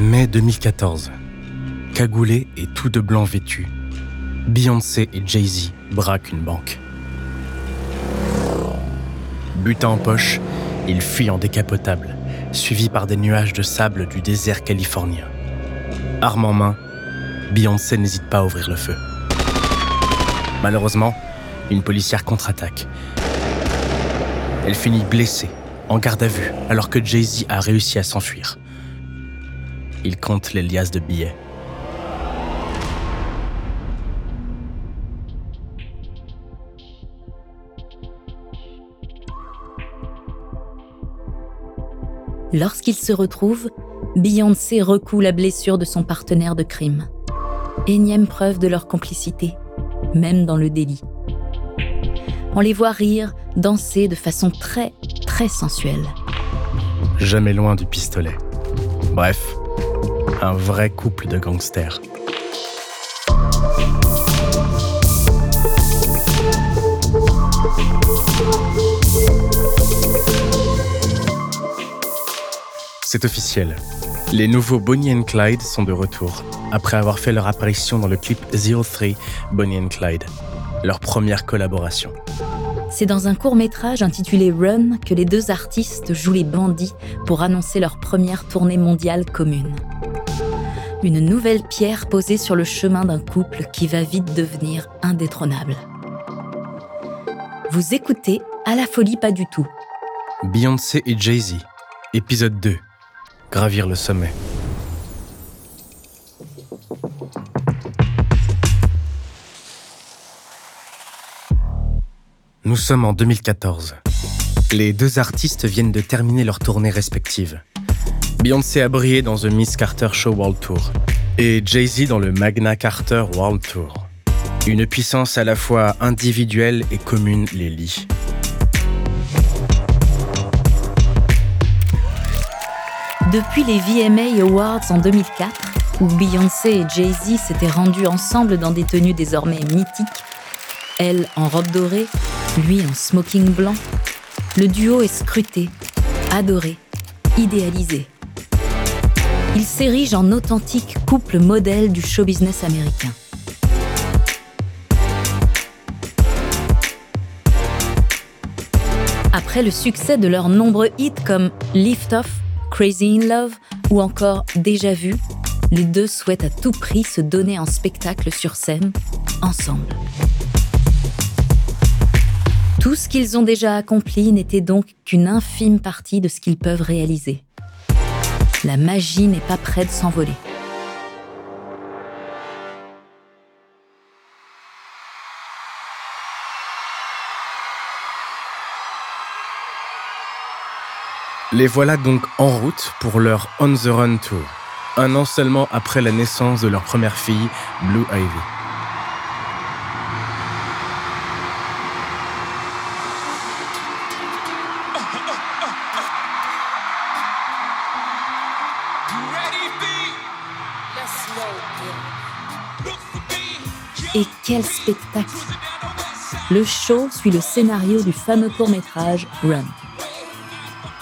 Mai 2014. Cagoulé et tout de blanc vêtu, Beyoncé et Jay-Z braquent une banque. Butin en poche, ils fuient en décapotable, suivis par des nuages de sable du désert californien. Arme en main, Beyoncé n'hésite pas à ouvrir le feu. Malheureusement, une policière contre-attaque. Elle finit blessée, en garde à vue, alors que Jay-Z a réussi à s'enfuir. Il compte les liasses de billets. Lorsqu'ils se retrouvent, Beyoncé recoue la blessure de son partenaire de crime. Énième preuve de leur complicité, même dans le délit. On les voit rire, danser de façon très, très sensuelle. Jamais loin du pistolet. Bref, un vrai couple de gangsters. C'est officiel. Les nouveaux Bonnie and Clyde sont de retour, après avoir fait leur apparition dans le clip Zero Three Bonnie and Clyde, leur première collaboration. C'est dans un court métrage intitulé Run que les deux artistes jouent les bandits pour annoncer leur première tournée mondiale commune. Une nouvelle pierre posée sur le chemin d'un couple qui va vite devenir indétrônable. Vous écoutez À la folie pas du tout. Beyoncé et Jay-Z, épisode 2. Gravir le sommet. Nous sommes en 2014. Les deux artistes viennent de terminer leur tournée respective. Beyoncé a brillé dans The Miss Carter Show World Tour et Jay-Z dans le Magna Carter World Tour. Une puissance à la fois individuelle et commune les lie. Depuis les VMA Awards en 2004, où Beyoncé et Jay-Z s'étaient rendus ensemble dans des tenues désormais mythiques, elle en robe dorée, lui en smoking blanc, le duo est scruté, adoré, idéalisé. Il s'érige en authentique couple modèle du show business américain. Après le succès de leurs nombreux hits comme Lift Off, Crazy in Love ou encore Déjà Vu, les deux souhaitent à tout prix se donner en spectacle sur scène, ensemble. Tout ce qu'ils ont déjà accompli n'était donc qu'une infime partie de ce qu'ils peuvent réaliser. La magie n'est pas près de s'envoler. Les voilà donc en route pour leur On the Run Tour, un an seulement après la naissance de leur première fille, Blue Ivy. Et quel spectacle Le show suit le scénario du fameux court-métrage Run.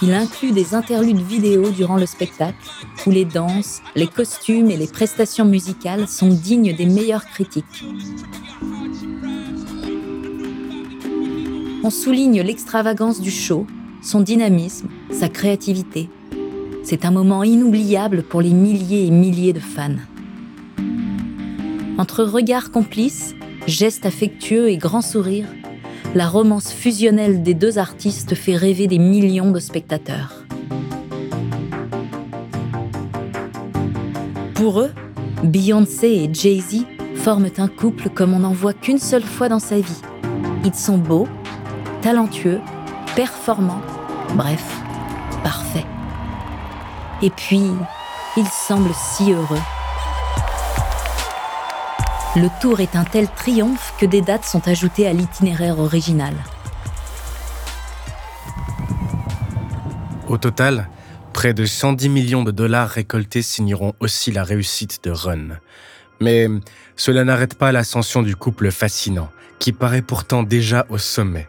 Il inclut des interludes vidéo durant le spectacle, où les danses, les costumes et les prestations musicales sont dignes des meilleures critiques. On souligne l'extravagance du show, son dynamisme, sa créativité. C'est un moment inoubliable pour les milliers et milliers de fans. Entre regards complices, gestes affectueux et grands sourires, la romance fusionnelle des deux artistes fait rêver des millions de spectateurs. Pour eux, Beyoncé et Jay-Z forment un couple comme on n'en voit qu'une seule fois dans sa vie. Ils sont beaux, talentueux, performants, bref, parfaits. Et puis, ils semblent si heureux. Le tour est un tel triomphe que des dates sont ajoutées à l'itinéraire original. Au total, près de 110 millions de dollars récoltés signeront aussi la réussite de Run. Mais cela n'arrête pas l'ascension du couple fascinant, qui paraît pourtant déjà au sommet.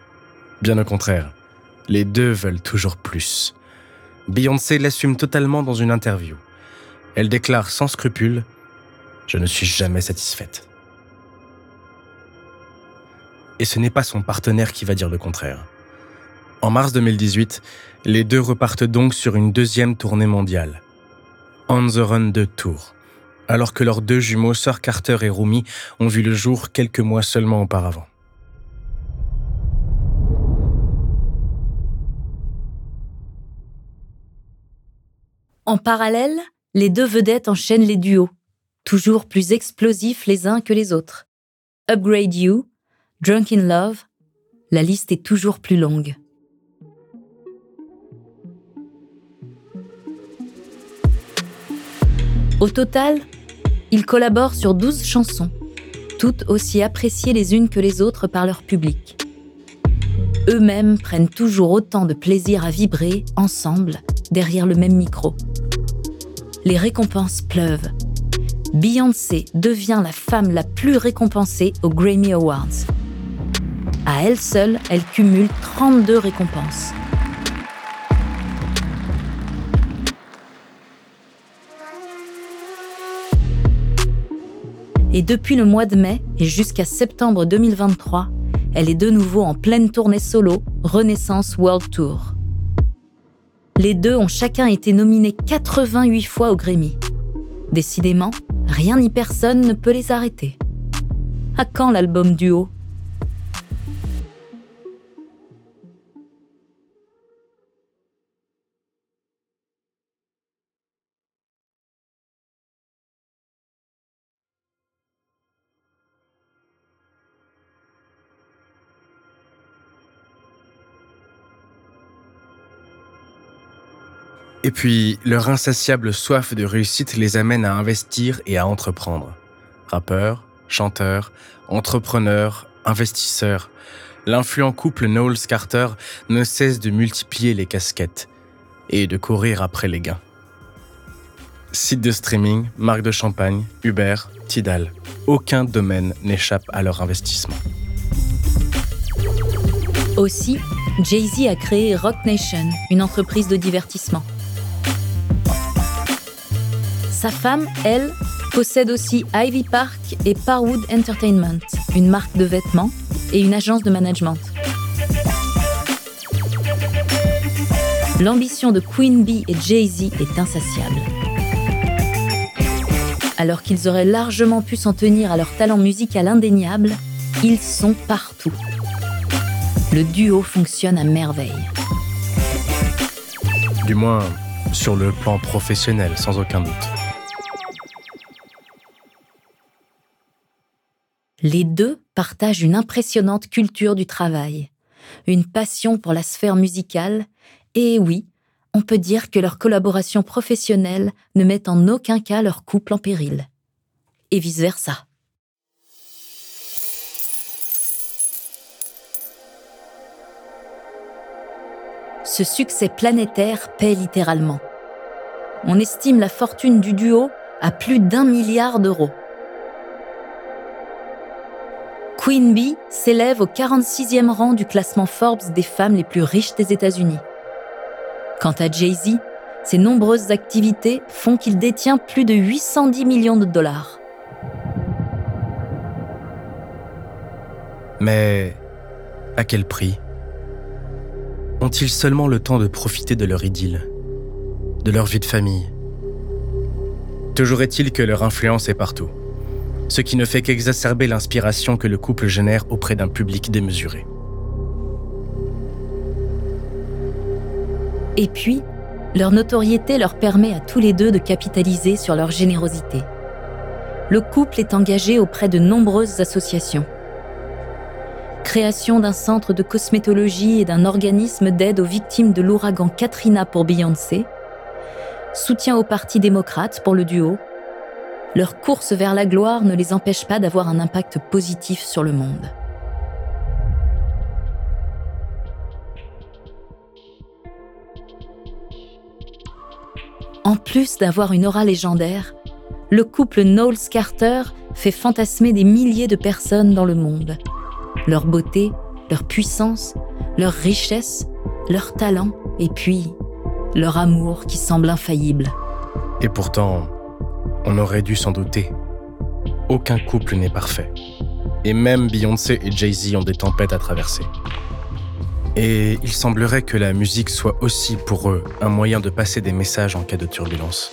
Bien au contraire, les deux veulent toujours plus. Beyoncé l'assume totalement dans une interview. Elle déclare sans scrupule Je ne suis jamais satisfaite. Et ce n'est pas son partenaire qui va dire le contraire. En mars 2018, les deux repartent donc sur une deuxième tournée mondiale. On the Run de Tour, alors que leurs deux jumeaux, Sir Carter et Rumi, ont vu le jour quelques mois seulement auparavant. En parallèle, les deux vedettes enchaînent les duos, toujours plus explosifs les uns que les autres. Upgrade You, Drunk in Love, la liste est toujours plus longue. Au total, ils collaborent sur 12 chansons, toutes aussi appréciées les unes que les autres par leur public. Eux-mêmes prennent toujours autant de plaisir à vibrer ensemble derrière le même micro. Les récompenses pleuvent. Beyoncé devient la femme la plus récompensée aux Grammy Awards. À elle seule, elle cumule 32 récompenses. Et depuis le mois de mai et jusqu'à septembre 2023, elle est de nouveau en pleine tournée solo Renaissance World Tour. Les deux ont chacun été nominés 88 fois au Grammy. Décidément, rien ni personne ne peut les arrêter. À quand l'album duo? Et puis, leur insatiable soif de réussite les amène à investir et à entreprendre. Rappeurs, chanteurs, entrepreneurs, investisseurs, l'influent couple Knowles Carter ne cesse de multiplier les casquettes et de courir après les gains. Sites de streaming, marques de champagne, Uber, Tidal, aucun domaine n'échappe à leur investissement. Aussi, Jay-Z a créé Rock Nation, une entreprise de divertissement. Sa femme, elle, possède aussi Ivy Park et Parwood Entertainment, une marque de vêtements et une agence de management. L'ambition de Queen Bee et Jay-Z est insatiable. Alors qu'ils auraient largement pu s'en tenir à leur talent musical indéniable, ils sont partout. Le duo fonctionne à merveille. Du moins, sur le plan professionnel, sans aucun doute. Les deux partagent une impressionnante culture du travail, une passion pour la sphère musicale, et oui, on peut dire que leur collaboration professionnelle ne met en aucun cas leur couple en péril. Et vice-versa. Ce succès planétaire paie littéralement. On estime la fortune du duo à plus d'un milliard d'euros. Queen Bee s'élève au 46e rang du classement Forbes des femmes les plus riches des États-Unis. Quant à Jay-Z, ses nombreuses activités font qu'il détient plus de 810 millions de dollars. Mais à quel prix Ont-ils seulement le temps de profiter de leur idylle, de leur vie de famille? Toujours est-il que leur influence est partout ce qui ne fait qu'exacerber l'inspiration que le couple génère auprès d'un public démesuré. Et puis, Leur notoriété leur permet à tous les deux de capitaliser sur leur générosité. Le couple est engagé auprès de nombreuses associations. Création d'un centre de cosmétologie et d'un organisme d'aide aux victimes de l'ouragan Katrina pour Beyoncé, soutien au Parti démocrate pour le duo, leur course vers la gloire ne les empêche pas d'avoir un impact positif sur le monde. En plus d'avoir une aura légendaire, le couple Knowles-Carter fait fantasmer des milliers de personnes dans le monde. Leur beauté, leur puissance, leur richesse, leur talent et puis leur amour qui semble infaillible. Et pourtant, on aurait dû s'en douter. Aucun couple n'est parfait. Et même Beyoncé et Jay-Z ont des tempêtes à traverser. Et il semblerait que la musique soit aussi pour eux un moyen de passer des messages en cas de turbulence.